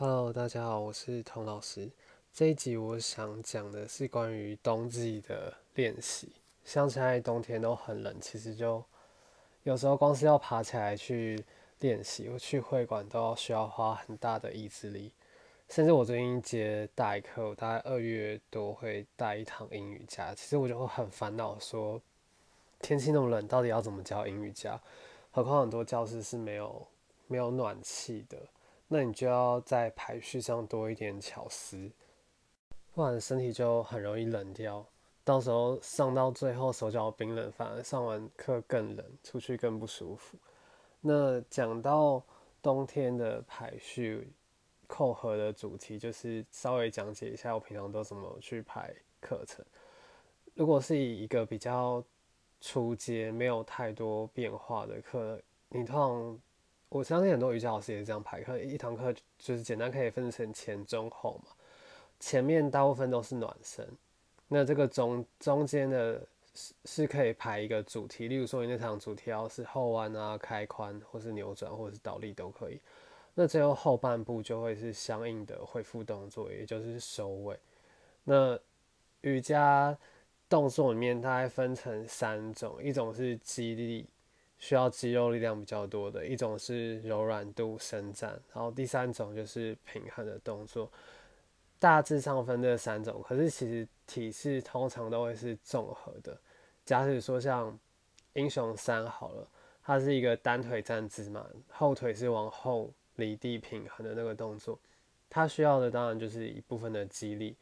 Hello，大家好，我是童老师。这一集我想讲的是关于冬季的练习。像现在冬天都很冷，其实就有时候光是要爬起来去练习，或去会馆都要需要花很大的意志力。甚至我最近接代课，我大概二月多会带一堂英语家，其实我就会很烦恼，说天气那么冷，到底要怎么教英语家？何况很多教室是没有没有暖气的。那你就要在排序上多一点巧思，不然身体就很容易冷掉。到时候上到最后手脚冰冷，反而上完课更冷，出去更不舒服。那讲到冬天的排序，扣合的主题就是稍微讲解一下我平常都怎么去排课程。如果是以一个比较初阶、没有太多变化的课，你通常。我相信很多瑜伽老师也是这样排课，一堂课就是简单可以分成前、中、后嘛。前面大部分都是暖身，那这个中中间的是是可以排一个主题，例如说你那堂主题要是后弯啊、开髋，或是扭转，或者是倒立都可以。那最后后半部就会是相应的恢复动作，也就是收尾。那瑜伽动作里面大概分成三种，一种是肌力。需要肌肉力量比较多的一种是柔软度伸展，然后第三种就是平衡的动作，大致上分这三种。可是其实体式通常都会是综合的。假使说像英雄三好了，它是一个单腿站姿嘛，后腿是往后离地平衡的那个动作，它需要的当然就是一部分的肌力，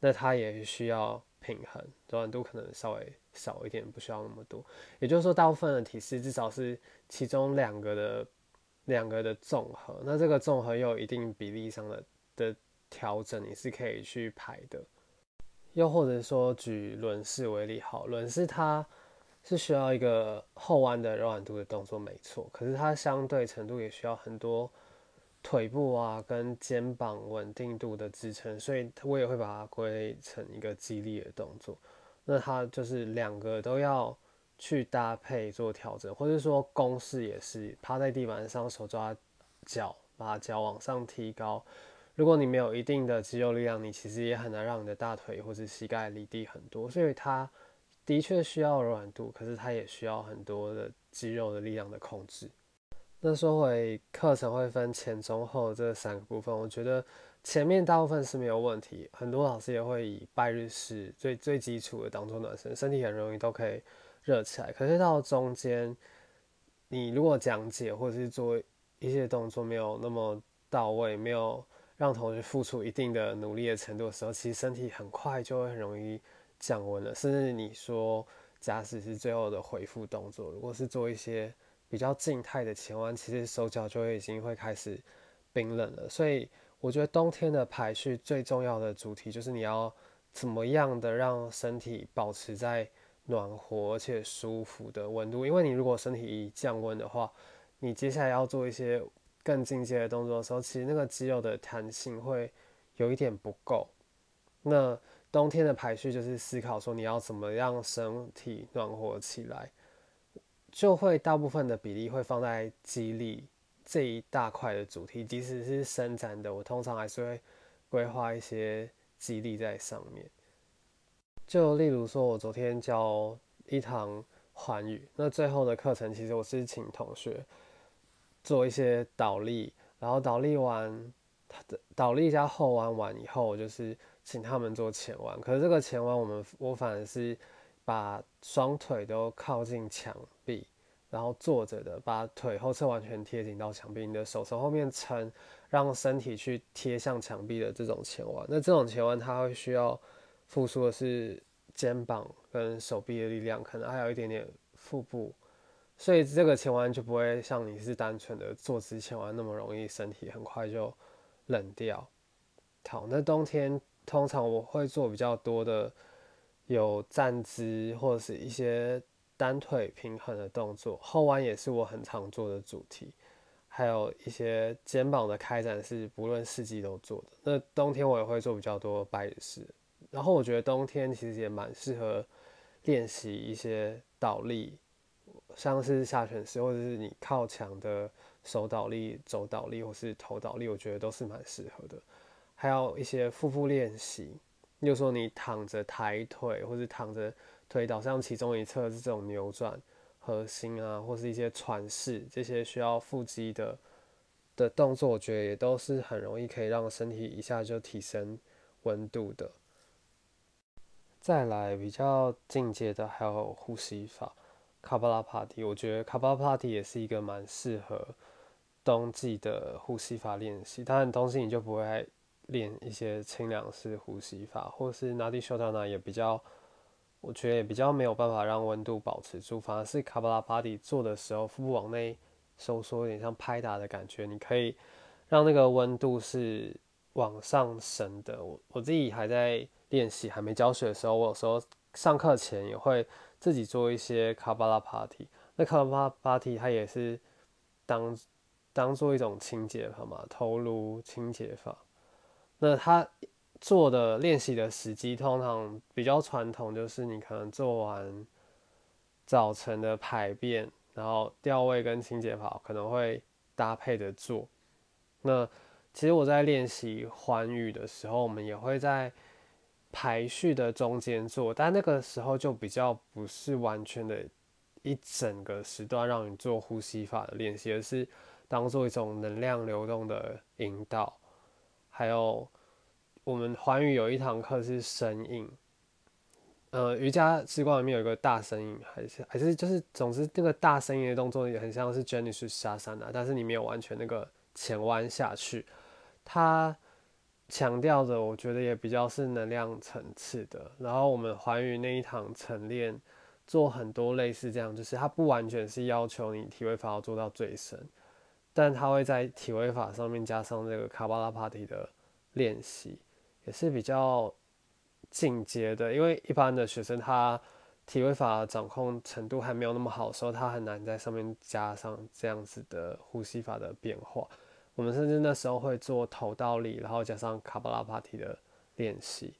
那它也需要平衡，柔软度可能稍微。少一点，不需要那么多。也就是说，大部分的体式至少是其中两个的两个的综合。那这个综合又有一定比例上的的调整，你是可以去排的。又或者说，举轮式为例，好，轮式它是需要一个后弯的柔软度的动作，没错。可是它相对程度也需要很多腿部啊跟肩膀稳定度的支撑，所以我也会把它归类成一个激励的动作。那它就是两个都要去搭配做调整，或者说公式也是趴在地板上，手抓脚，把脚往上提高。如果你没有一定的肌肉力量，你其实也很难让你的大腿或者膝盖离地很多。所以它的确需要柔软度，可是它也需要很多的肌肉的力量的控制。那说回课程会分前、中、后这三个部分，我觉得。前面大部分是没有问题，很多老师也会以拜日式最最基础的当做暖身，身体很容易都可以热起来。可是到中间，你如果讲解或者是做一些动作没有那么到位，没有让同学付出一定的努力的程度的时候，其实身体很快就会很容易降温了。甚至你说，假使是最后的回复动作，如果是做一些比较静态的前弯，其实手脚就已经会开始冰冷了。所以。我觉得冬天的排序最重要的主题就是你要怎么样的让身体保持在暖和而且舒服的温度，因为你如果身体一降温的话，你接下来要做一些更进阶的动作的时候，其实那个肌肉的弹性会有一点不够。那冬天的排序就是思考说你要怎么让身体暖和起来，就会大部分的比例会放在肌力。这一大块的主题，即使是伸展的，我通常还是会规划一些激励在上面。就例如说，我昨天教一堂环语，那最后的课程其实我是请同学做一些倒立，然后倒立完，倒立加后弯完以后，就是请他们做前弯。可是这个前弯，我们我反而是把双腿都靠近墙壁。然后坐着的，把腿后侧完全贴紧到墙壁，你的手从后面撑，让身体去贴向墙壁的这种前弯。那这种前弯，它会需要付出的是肩膀跟手臂的力量，可能还有一点点腹部，所以这个前弯就不会像你是单纯的坐姿前弯那么容易身体很快就冷掉。好，那冬天通常我会做比较多的有站姿或者是一些。单腿平衡的动作，后弯也是我很常做的主题，还有一些肩膀的开展是不论四季都做的。那冬天我也会做比较多拜日式，然后我觉得冬天其实也蛮适合练习一些倒立，像是下犬式或者是你靠墙的手倒立、肘倒立或是头倒立，我觉得都是蛮适合的。还有一些腹部练习，就说你躺着抬腿，或是躺着腿倒向其中一侧这种扭转核心啊，或是一些喘式这些需要腹肌的的动作，我觉得也都是很容易可以让身体一下就提升温度的。再来比较进阶的还有呼吸法，卡巴拉帕蒂，我觉得卡巴拉帕蒂也是一个蛮适合冬季的呼吸法练习。当然，冬季你就不会。练一些清凉式呼吸法，或是 Nadi Shodhana 也比较，我觉得也比较没有办法让温度保持住。反而是 Kapalabhati 做的时候，腹部往内收缩，有点像拍打的感觉。你可以让那个温度是往上升的。我我自己还在练习，还没教学的时候，我有时候上课前也会自己做一些 Kapalabhati。那 Kapalabhati 它也是当当做一种清洁法嘛，头颅清洁法。那他做的练习的时机通常比较传统，就是你可能做完早晨的排便，然后调位跟清洁跑可能会搭配的做。那其实我在练习环宇的时候，我们也会在排序的中间做，但那个时候就比较不是完全的一整个时段让你做呼吸法的练习，而是当做一种能量流动的引导。还有，我们环宇有一堂课是声音，呃，瑜伽之光里面有一个大声音，还是还是就是，总之那个大声音的动作也很像是 Jenny 沙山的，但是你没有完全那个前弯下去。它强调的，我觉得也比较是能量层次的。然后我们环宇那一堂晨练做很多类似这样，就是它不完全是要求你体位法要做到最深。但他会在体位法上面加上这个卡巴拉帕提的练习，也是比较进阶的。因为一般的学生他体位法掌控程度还没有那么好的时候，他很难在上面加上这样子的呼吸法的变化。我们甚至那时候会做头倒立，然后加上卡巴拉帕提的练习。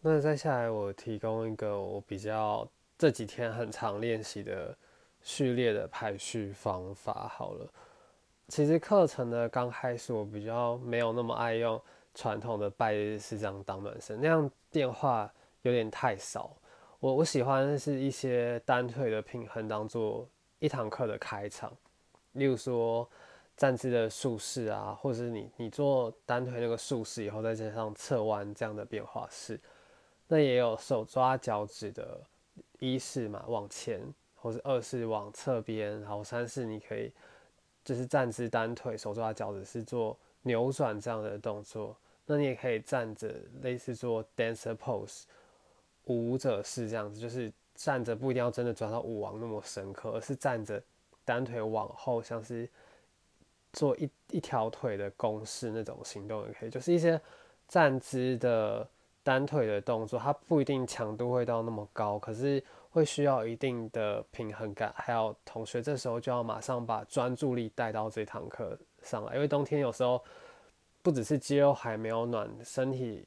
那再下来，我提供一个我比较这几天很常练习的序列的排序方法。好了。其实课程的刚开始，我比较没有那么爱用传统的拜日式这样当暖身，那样电话有点太少。我我喜欢是一些单腿的平衡当做一堂课的开场，例如说站姿的竖式啊，或者是你你做单腿那个竖式以后，再加上侧弯这样的变化式。那也有手抓脚趾的一式嘛，往前，或是二式往侧边，然后三式你可以。就是站姿单腿手抓脚趾是做扭转这样的动作，那你也可以站着类似做 dancer pose 舞者式这样子，就是站着不一定要真的抓到舞王那么深刻，而是站着单腿往后，像是做一一条腿的公式那种行动也可以，就是一些站姿的单腿的动作，它不一定强度会到那么高，可是。会需要一定的平衡感，还有同学这时候就要马上把专注力带到这堂课上来，因为冬天有时候不只是肌肉还没有暖身体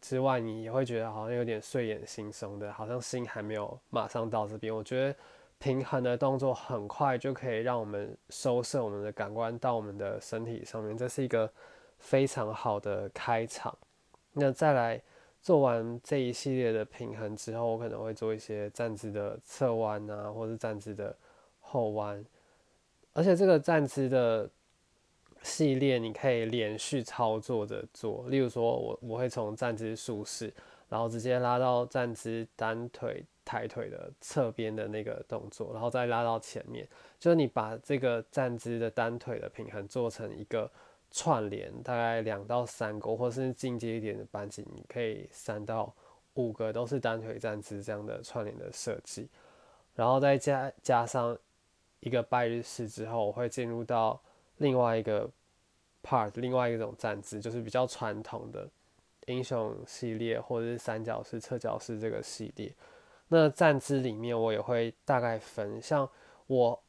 之外，你也会觉得好像有点睡眼惺忪的，好像心还没有马上到这边。我觉得平衡的动作很快就可以让我们收摄我们的感官到我们的身体上面，这是一个非常好的开场。那再来。做完这一系列的平衡之后，我可能会做一些站姿的侧弯啊，或是站姿的后弯。而且这个站姿的系列，你可以连续操作着做。例如说，我我会从站姿竖式，然后直接拉到站姿单腿抬腿的侧边的那个动作，然后再拉到前面。就是你把这个站姿的单腿的平衡做成一个。串联大概两到三个，或是进阶一点的班级，你可以三到五个都是单腿站姿这样的串联的设计，然后再加加上一个拜日式之后，我会进入到另外一个 part，另外一种站姿，就是比较传统的英雄系列或者是三角式、侧角式这个系列。那站姿里面我也会大概分，像我。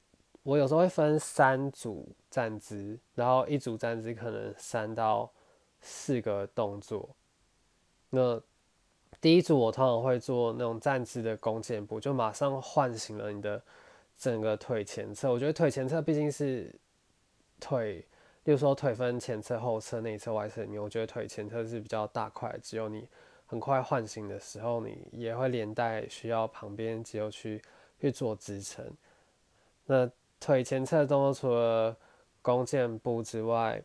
我有时候会分三组站姿，然后一组站姿可能三到四个动作。那第一组我通常会做那种站姿的弓箭步，就马上唤醒了你的整个腿前侧。我觉得腿前侧毕竟是腿，例如说腿分前侧、后侧、内侧、外侧里面，我觉得腿前侧是比较大块，只有你很快唤醒的时候，你也会连带需要旁边肌肉去去做支撑。那腿前侧的动作除了弓箭步之外，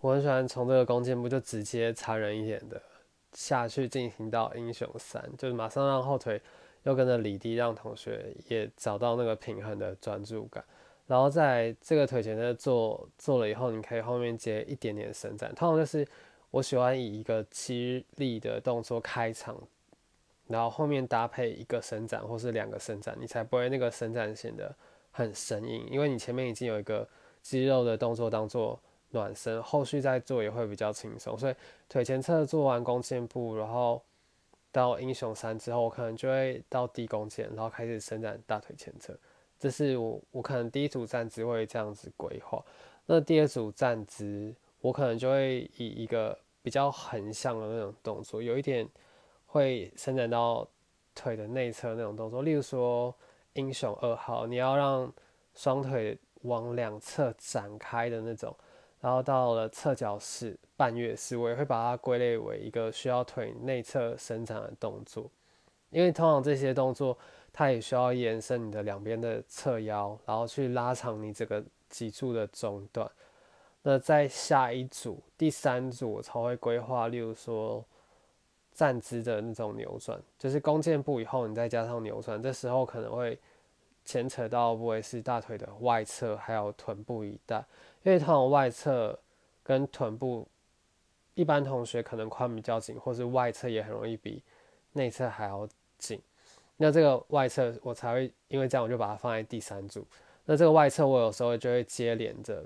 我很喜欢从这个弓箭步就直接残忍一点的下去进行到英雄三，就是马上让后腿又跟着离地，让同学也找到那个平衡的专注感。然后在这个腿前侧做做了以后，你可以后面接一点点伸展。通常就是我喜欢以一个肌力的动作开场，然后后面搭配一个伸展或是两个伸展，你才不会那个伸展显得很生硬，因为你前面已经有一个肌肉的动作当做暖身，后续再做也会比较轻松。所以腿前侧做完弓箭步，然后到英雄三之后，我可能就会到低弓箭，然后开始伸展大腿前侧。这是我我可能第一组站姿会这样子规划，那第二组站姿我可能就会以一个比较横向的那种动作，有一点会伸展到腿的内侧那种动作。例如说英雄二号，你要让双腿往两侧展开的那种，然后到了侧脚式、半月式，我也会把它归类为一个需要腿内侧伸展的动作，因为通常这些动作。它也需要延伸你的两边的侧腰，然后去拉长你这个脊柱的中段。那在下一组、第三组，我才会规划，例如说站姿的那种扭转，就是弓箭步以后，你再加上扭转，这时候可能会牵扯到部位是大腿的外侧，还有臀部一带，因为通常外侧跟臀部，一般同学可能髋比较紧，或是外侧也很容易比内侧还要紧。那这个外侧我才会，因为这样我就把它放在第三组。那这个外侧我有时候就会接连着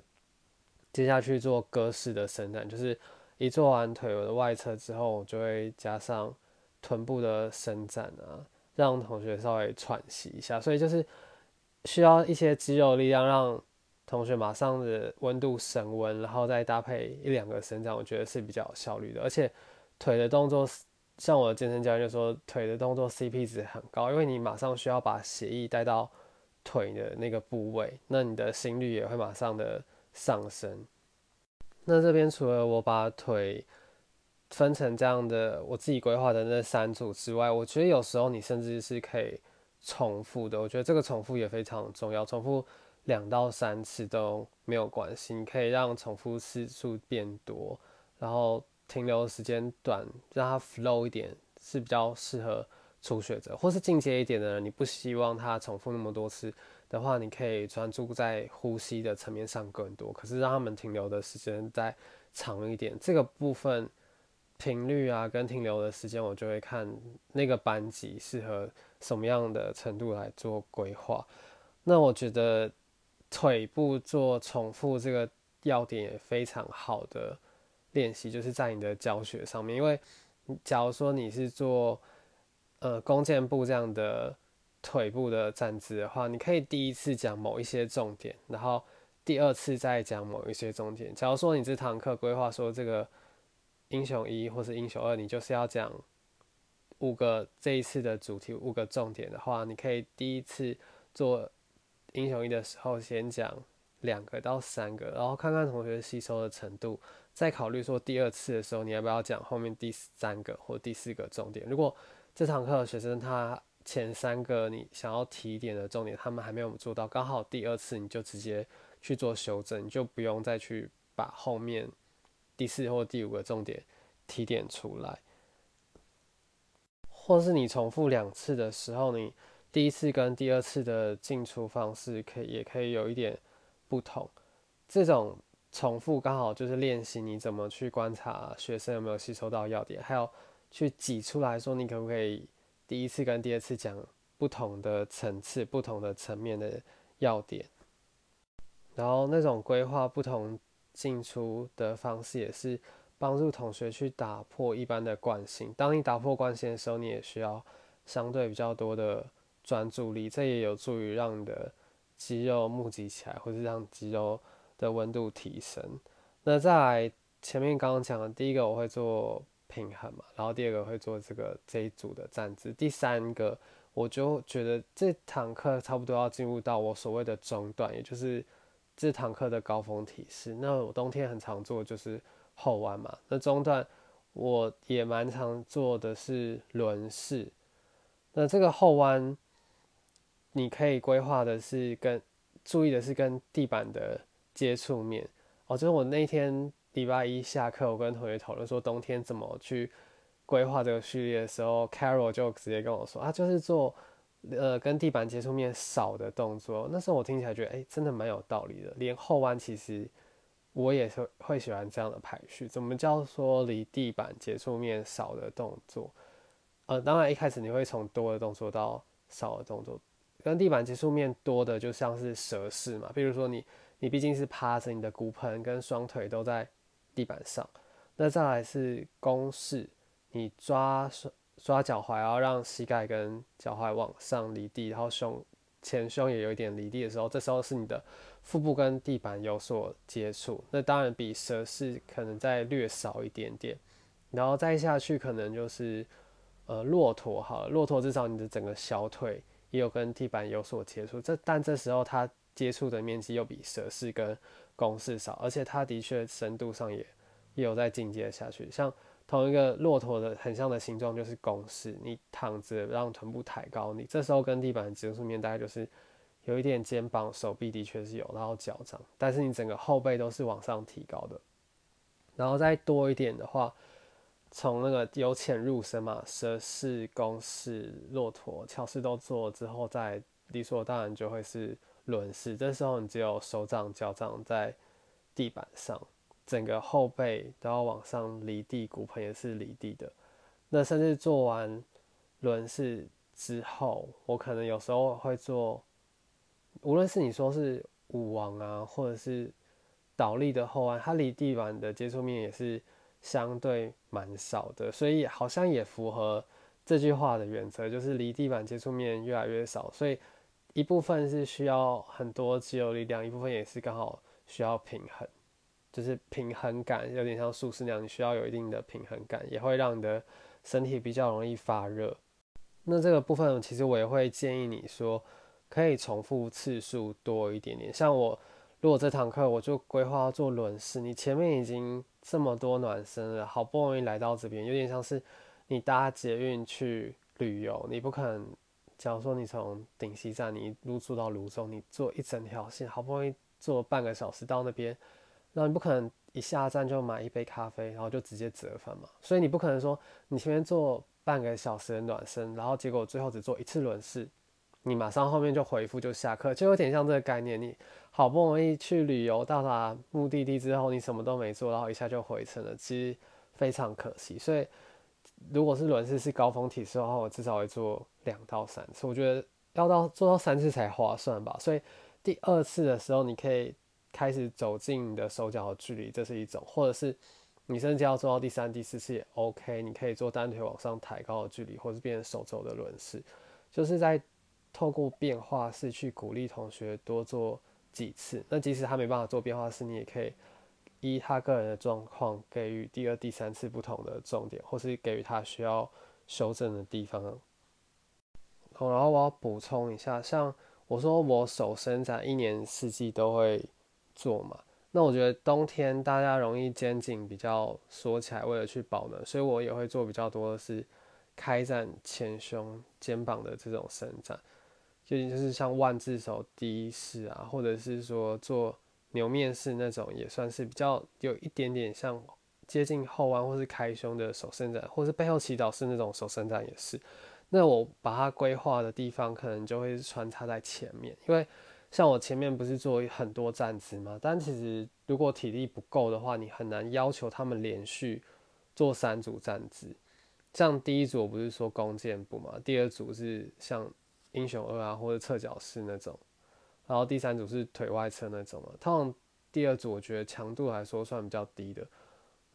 接下去做鸽式的伸展，就是一做完腿的外侧之后，我就会加上臀部的伸展啊，让同学稍微喘息一下。所以就是需要一些肌肉力量，让同学马上的温度升温，然后再搭配一两个伸展，我觉得是比较有效率的。而且腿的动作。像我的健身教练就说，腿的动作 CP 值很高，因为你马上需要把血液带到腿的那个部位，那你的心率也会马上的上升。那这边除了我把腿分成这样的我自己规划的那三组之外，我觉得有时候你甚至是可以重复的。我觉得这个重复也非常重要，重复两到三次都没有关系，你可以让重复次数变多，然后。停留时间短，让它 flow 一点是比较适合初学者，或是进阶一点的人。你不希望它重复那么多次的话，你可以专注在呼吸的层面上更多。可是让他们停留的时间再长一点，这个部分频率啊跟停留的时间，我就会看那个班级适合什么样的程度来做规划。那我觉得腿部做重复这个要点也非常好的。练习就是在你的教学上面，因为假如说你是做呃弓箭步这样的腿部的站姿的话，你可以第一次讲某一些重点，然后第二次再讲某一些重点。假如说你这堂课规划说这个英雄一或是英雄二，你就是要讲五个这一次的主题五个重点的话，你可以第一次做英雄一的时候先讲两个到三个，然后看看同学吸收的程度。再考虑说第二次的时候，你要不要讲后面第三个或第四个重点？如果这堂课学生他前三个你想要提点的重点，他们还没有做到，刚好第二次你就直接去做修正，你就不用再去把后面第四或第五个重点提点出来。或是你重复两次的时候，你第一次跟第二次的进出方式可以也可以有一点不同，这种。重复刚好就是练习你怎么去观察学生有没有吸收到要点，还有去挤出来说你可不可以第一次跟第二次讲不同的层次、不同的层面的要点，然后那种规划不同进出的方式也是帮助同学去打破一般的惯性。当你打破惯性的时候，你也需要相对比较多的专注力，这也有助于让你的肌肉募集起来，或是让肌肉。的温度提升，那再来前面刚刚讲的第一个我会做平衡嘛，然后第二个会做这个这一组的站姿，第三个我就觉得这堂课差不多要进入到我所谓的中段，也就是这堂课的高峰体式。那我冬天很常做就是后弯嘛，那中段我也蛮常做的是轮式。那这个后弯，你可以规划的是跟注意的是跟地板的接触面哦。就是我那天礼拜一下课，我跟同学讨论说冬天怎么去规划这个序列的时候，Carol 就直接跟我说啊，就是做呃跟地板接触面少的动作。那时候我听起来觉得哎，真的蛮有道理的。连后弯其实我也是会喜欢这样的排序。怎么叫说离地板接触面少的动作？呃，当然一开始你会从多的动作到少的动作，跟地板接触面多的就像是蛇式嘛，比如说你你毕竟是趴着，你的骨盆跟双腿都在地板上，那再来是弓式，你抓抓脚踝，然后让膝盖跟脚踝往上离地，然后胸前胸也有一点离地的时候，这时候是你的腹部跟地板有所接触，那当然比蛇式可能再略少一点点，然后再下去可能就是。呃，骆驼好了，骆驼至少你的整个小腿也有跟地板有所接触，这但这时候它接触的面积又比蛇式跟弓式少，而且它的确深度上也也有在进阶下去。像同一个骆驼的很像的形状就是弓式，你躺着让臀部抬高，你这时候跟地板接触面大概就是有一点肩膀、手臂的确是有，然后脚掌，但是你整个后背都是往上提高的，然后再多一点的话。从那个由浅入深嘛，蛇式、弓式、骆驼、翘式都做了之后，再理所当然就会是轮式。这时候你只有手掌、脚掌在地板上，整个后背都要往上离地，骨盆也是离地的。那甚至做完轮式之后，我可能有时候会做，无论是你说是舞王啊，或者是倒立的后弯，它离地板的接触面也是。相对蛮少的，所以好像也符合这句话的原则，就是离地板接触面越来越少。所以一部分是需要很多肌肉力量，一部分也是刚好需要平衡，就是平衡感有点像术士那样，你需要有一定的平衡感，也会让你的身体比较容易发热。那这个部分其实我也会建议你说，可以重复次数多一点点。像我如果这堂课我就规划要做轮式，你前面已经。这么多暖身了，好不容易来到这边，有点像是你搭捷运去旅游，你不可能，假如说你从顶溪站你一路坐到泸州，你坐一整条线，好不容易坐半个小时到那边，那你不可能一下站就买一杯咖啡，然后就直接折返嘛，所以你不可能说你前面坐半个小时的暖身，然后结果最后只做一次轮式。你马上后面就回复就下课，就有点像这个概念。你好不容易去旅游到达目的地之后，你什么都没做，然后一下就回程了，其实非常可惜。所以如果是轮式是高峰体式的话，我至少会做两到三次。我觉得要到做到三次才划算吧。所以第二次的时候，你可以开始走进你的手脚的距离，这是一种；或者是你甚至要做到第三、第四次也 OK，你可以做单腿往上抬高的距离，或是变成手肘的轮式，就是在。透过变化式去鼓励同学多做几次，那即使他没办法做变化式，你也可以依他个人的状况给予第二、第三次不同的重点，或是给予他需要修正的地方。然后我要补充一下，像我说我手伸展一年四季都会做嘛，那我觉得冬天大家容易肩颈比较缩起来，为了去保暖，所以我也会做比较多的是开展前胸、肩膀的这种伸展。就就是像万字手第一式啊，或者是说做牛面式那种，也算是比较有一点点像接近后弯或是开胸的手伸展，或是背后祈祷式那种手伸展也是。那我把它规划的地方，可能就会穿插在前面，因为像我前面不是做很多站姿嘛，但其实如果体力不够的话，你很难要求他们连续做三组站姿。像第一组我不是说弓箭步嘛，第二组是像。英雄二啊，或者侧脚式那种，然后第三组是腿外侧那种嘛。通常第二组我觉得强度来说算比较低的，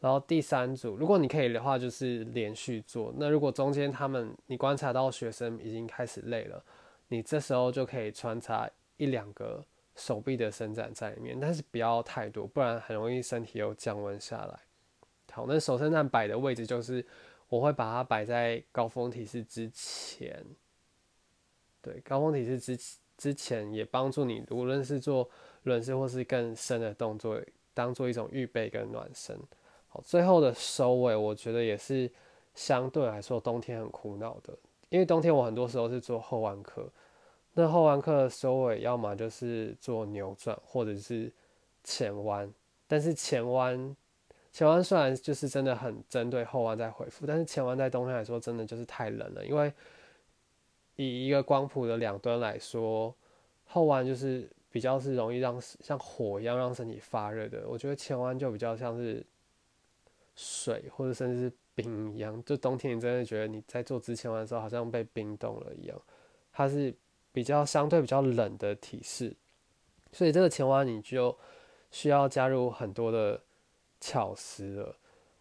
然后第三组如果你可以的话，就是连续做。那如果中间他们你观察到学生已经开始累了，你这时候就可以穿插一两个手臂的伸展在里面，但是不要太多，不然很容易身体又降温下来。好，那手伸展摆的位置就是我会把它摆在高峰体式之前。对，高峰体式之之前也帮助你，无论是做轮式或是更深的动作，当做一种预备跟暖身。好，最后的收尾，我觉得也是相对来说冬天很苦恼的，因为冬天我很多时候是做后弯课，那后弯课的收尾要么就是做扭转，或者是前弯，但是前弯前弯虽然就是真的很针对后弯在回复，但是前弯在冬天来说真的就是太冷了，因为以一个光谱的两端来说，后弯就是比较是容易让像火一样让身体发热的，我觉得前弯就比较像是水或者甚至是冰一样，就冬天你真的觉得你在做之前弯的时候好像被冰冻了一样，它是比较相对比较冷的体式，所以这个前弯你就需要加入很多的。巧思了，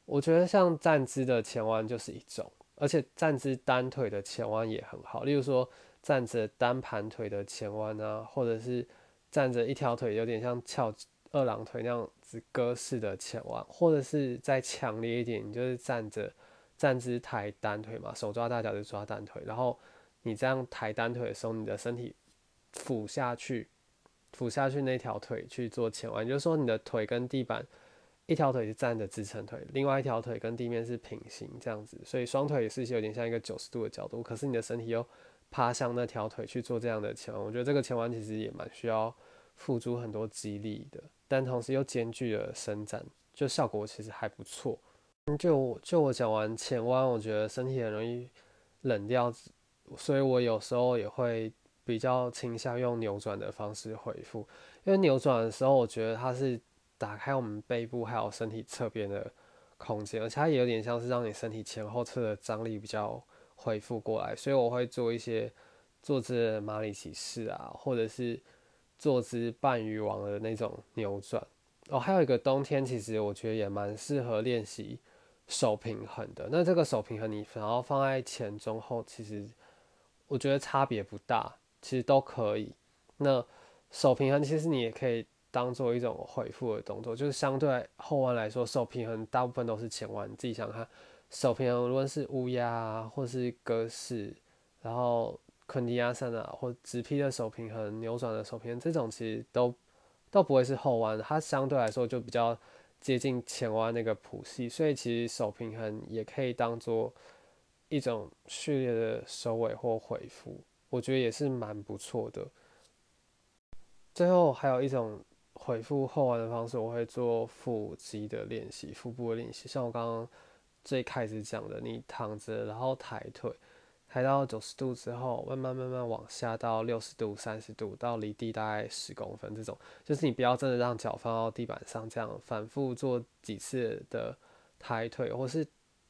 我觉得像站姿的前弯就是一种，而且站姿单腿的前弯也很好。例如说站着单盘腿的前弯啊，或者是站着一条腿有点像翘二郎腿那样子鸽式的前弯，或者是再强烈一点，你就是站着站姿抬单腿嘛，手抓大脚就抓单腿，然后你这样抬单腿的时候，你的身体俯下去，俯下去那条腿去做前弯，就是说你的腿跟地板。一条腿是站着支撑腿，另外一条腿跟地面是平行这样子，所以双腿也是有点像一个九十度的角度。可是你的身体又趴向那条腿去做这样的前弯，我觉得这个前弯其实也蛮需要付出很多肌力的，但同时又兼具了伸展，就效果其实还不错。就就我讲完前弯，我觉得身体很容易冷掉，所以我有时候也会比较倾向用扭转的方式回复，因为扭转的时候，我觉得它是。打开我们背部还有身体侧边的空间，而且它也有点像是让你身体前后侧的张力比较恢复过来，所以我会做一些坐姿的马里骑士啊，或者是坐姿半鱼王的那种扭转。哦，还有一个冬天，其实我觉得也蛮适合练习手平衡的。那这个手平衡你然后放在前中后，其实我觉得差别不大，其实都可以。那手平衡其实你也可以。当做一种回复的动作，就是相对后弯来说，手平衡大部分都是前弯。你自己想看，手平衡无论是乌鸦啊或是鸽式，然后昆迪亚山啊，或直劈的手平衡、扭转的手平衡，这种其实都都不会是后弯，它相对来说就比较接近前弯那个谱系，所以其实手平衡也可以当做一种序列的收尾或回复，我觉得也是蛮不错的。最后还有一种。回复后弯的方式，我会做腹肌的练习，腹部的练习。像我刚刚最开始讲的，你躺着，然后抬腿，抬到九十度之后，慢慢慢慢往下到六十度、三十度，到离地大概十公分这种，就是你不要真的让脚放到地板上，这样反复做几次的抬腿，或是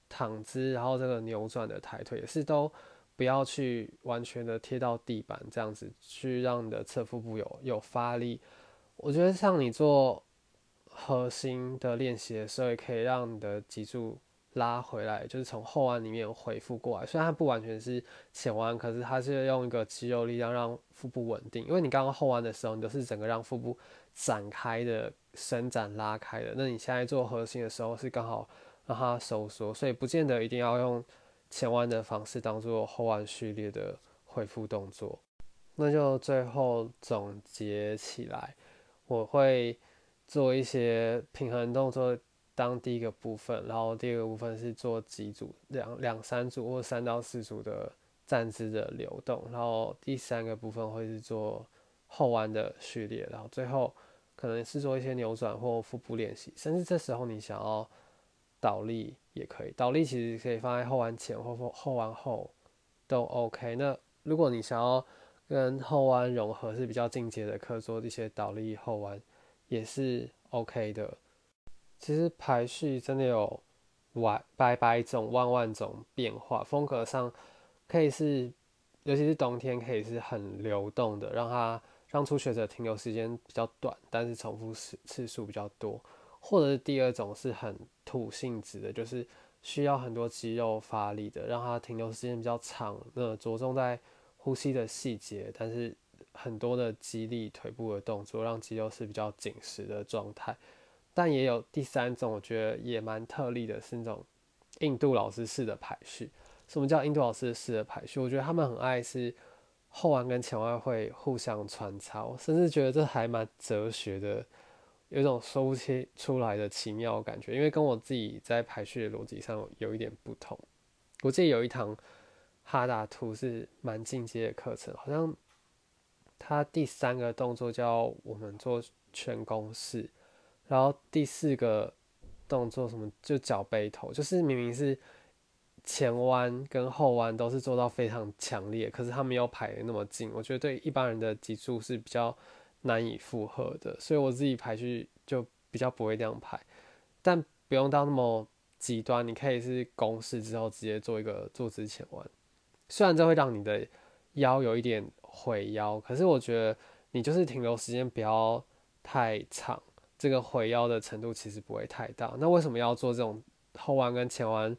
躺姿，然后这个扭转的抬腿，也是都不要去完全的贴到地板，这样子去让你的侧腹部有有发力。我觉得像你做核心的练习的时候，也可以让你的脊柱拉回来，就是从后弯里面恢复过来。虽然它不完全是前弯，可是它是用一个肌肉力量让腹部稳定。因为你刚刚后弯的时候，你都是整个让腹部展开的、伸展拉开的。那你现在做核心的时候，是刚好让它收缩，所以不见得一定要用前弯的方式当做后弯序列的恢复动作。那就最后总结起来。我会做一些平衡动作当第一个部分，然后第二个部分是做几组两两三组或三到四组的站姿的流动，然后第三个部分会是做后弯的序列，然后最后可能是做一些扭转或腹部练习，甚至这时候你想要倒立也可以，倒立其实可以放在后弯前或后后弯后都 OK。那如果你想要跟后弯融合是比较进阶的课，做一些倒立后弯也是 OK 的。其实排序真的有万百百种万万种变化，风格上可以是，尤其是冬天可以是很流动的，让它让初学者停留时间比较短，但是重复次次数比较多。或者是第二种是很土性质的，就是需要很多肌肉发力的，让它停留时间比较长，那着重在。呼吸的细节，但是很多的肌力腿部的动作，让肌肉是比较紧实的状态。但也有第三种，我觉得也蛮特例的，是那种印度老师式的排序。什么叫印度老师式的排序？我觉得他们很爱是后弯跟前弯会互相穿插，我甚至觉得这还蛮哲学的，有一种说不清出来的奇妙感觉，因为跟我自己在排序的逻辑上有一点不同。我记得有一堂哈达图是蛮进阶的课程，好像它第三个动作叫我们做全弓式，然后第四个动作什么就脚背头，就是明明是前弯跟后弯都是做到非常强烈，可是他们又排的那么近，我觉得对一般人的脊柱是比较难以负荷的，所以我自己排序就比较不会这样排，但不用到那么。极端，你可以是公式之后直接做一个坐姿前弯，虽然这会让你的腰有一点毁腰，可是我觉得你就是停留时间不要太长，这个毁腰的程度其实不会太大。那为什么要做这种后弯跟前弯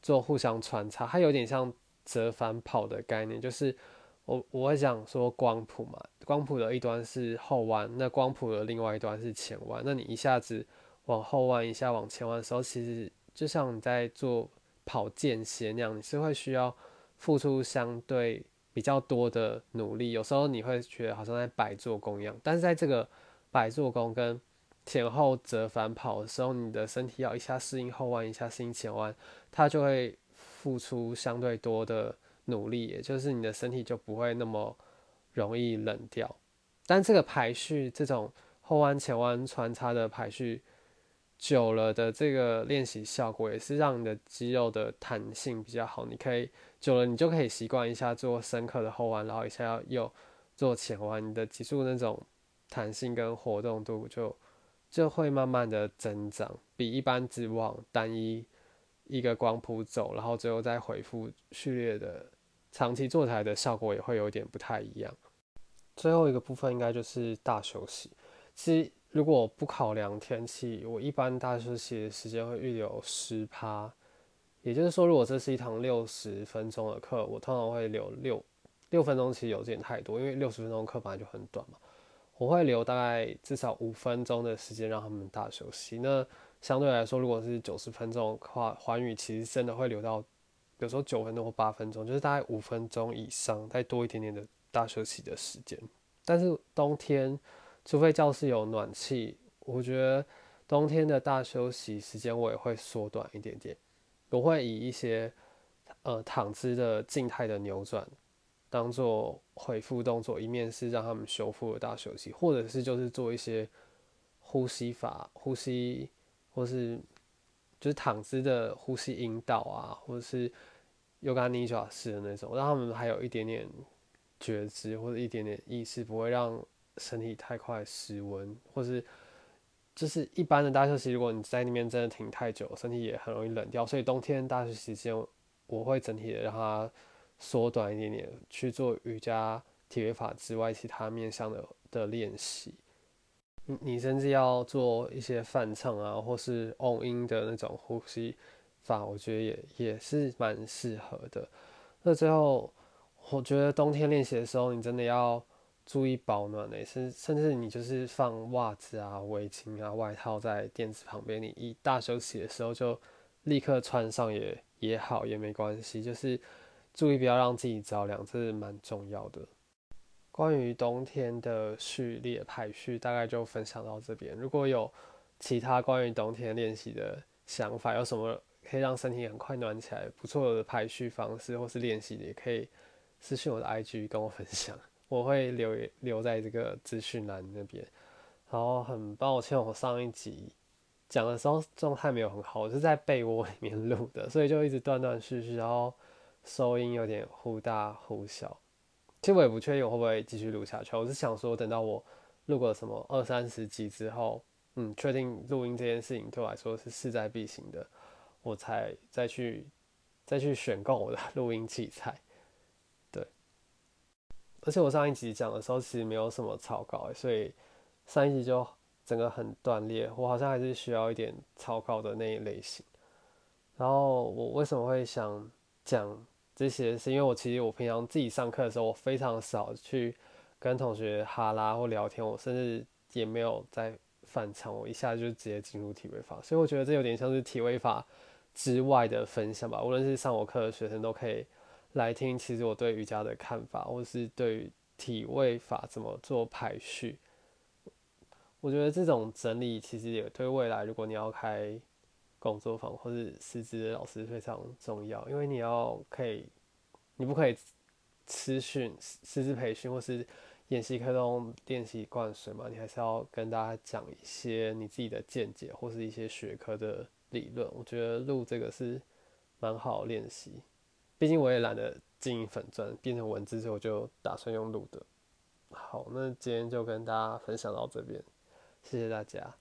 做互相穿插？它有点像折返跑的概念，就是我我会讲说光谱嘛，光谱的一端是后弯，那光谱的另外一端是前弯，那你一下子往后弯，一下往前弯的时候，其实。就像你在做跑间歇那样，你是会需要付出相对比较多的努力。有时候你会觉得好像在摆做工一样，但是在这个摆做工跟前后折返跑的时候，你的身体要一下适应后弯，一下适应前弯，它就会付出相对多的努力，也就是你的身体就不会那么容易冷掉。但这个排序，这种后弯前弯穿插的排序。久了的这个练习效果也是让你的肌肉的弹性比较好。你可以久了，你就可以习惯一下做深刻的后弯，然后一下要又做前弯，你的脊柱那种弹性跟活动度就就会慢慢的增长，比一般只往单一一个光谱走，然后最后再回复序列的长期做起来的效果也会有点不太一样。最后一个部分应该就是大休息，其实。如果不考量天气，我一般大休息的时间会预留十趴，也就是说，如果这是一堂六十分钟的课，我通常会留六六分钟，其实有点太多，因为六十分钟课本来就很短嘛。我会留大概至少五分钟的时间让他们大休息。那相对来说，如果是九十分钟的话，环宇其实真的会留到有时候九分钟或八分钟，就是大概五分钟以上，再多一点点的大休息的时间。但是冬天。除非教室有暖气，我觉得冬天的大休息时间我也会缩短一点点。我会以一些呃躺姿的静态的扭转当做回复动作，一面是让他们修复的大休息，或者是就是做一些呼吸法、呼吸，或是就是躺姿的呼吸引导啊，或者是 yoga nidra 式的那种，让他们还有一点点觉知或者一点点意识，不会让。身体太快失温，或是就是一般的大休息，如果你在那边真的停太久，身体也很容易冷掉。所以冬天大休息时间，我会整体的让它缩短一点点，去做瑜伽、体位法之外其他面向的的练习。你甚至要做一些泛唱啊，或是 on 音的那种呼吸法，我觉得也也是蛮适合的。那最后，我觉得冬天练习的时候，你真的要。注意保暖呢，甚甚至你就是放袜子啊、围巾啊、外套在垫子旁边，你一大休息的时候就立刻穿上也也好，也没关系。就是注意不要让自己着凉，这是蛮重要的。关于冬天的序列排序，大概就分享到这边。如果有其他关于冬天练习的想法，有什么可以让身体很快暖起来不错的排序方式或是练习，也可以私信我的 IG 跟我分享。我会留留在这个资讯栏那边，然后很抱歉，我上一集讲的时候状态没有很好，我是在被窝里面录的，所以就一直断断续续，然后收音有点忽大忽小。其实我也不确定我会不会继续录下去，我是想说等到我录个什么二三十集之后，嗯，确定录音这件事情对我来说是势在必行的，我才再去再去选购我的 录音器材。而且我上一集讲的时候，其实没有什么草稿，所以上一集就整个很断裂。我好像还是需要一点草稿的那一类型。然后我为什么会想讲这些？是因为我其实我平常自己上课的时候，我非常少去跟同学哈拉或聊天，我甚至也没有在反常，我一下就直接进入体位法。所以我觉得这有点像是体位法之外的分享吧。无论是上我课的学生都可以来听，其实我对瑜伽的看法，或是对于体位法怎么做排序，我觉得这种整理其实也对未来，如果你要开工作坊或是师资老师非常重要，因为你要可以，你不可以私训师资培训或是演习课中练习灌水嘛，你还是要跟大家讲一些你自己的见解或是一些学科的理论。我觉得录这个是蛮好练习，毕竟我也懒得经营粉钻变成文字，之后我就打算用录的。好，那今天就跟大家分享到这边。谢谢大家。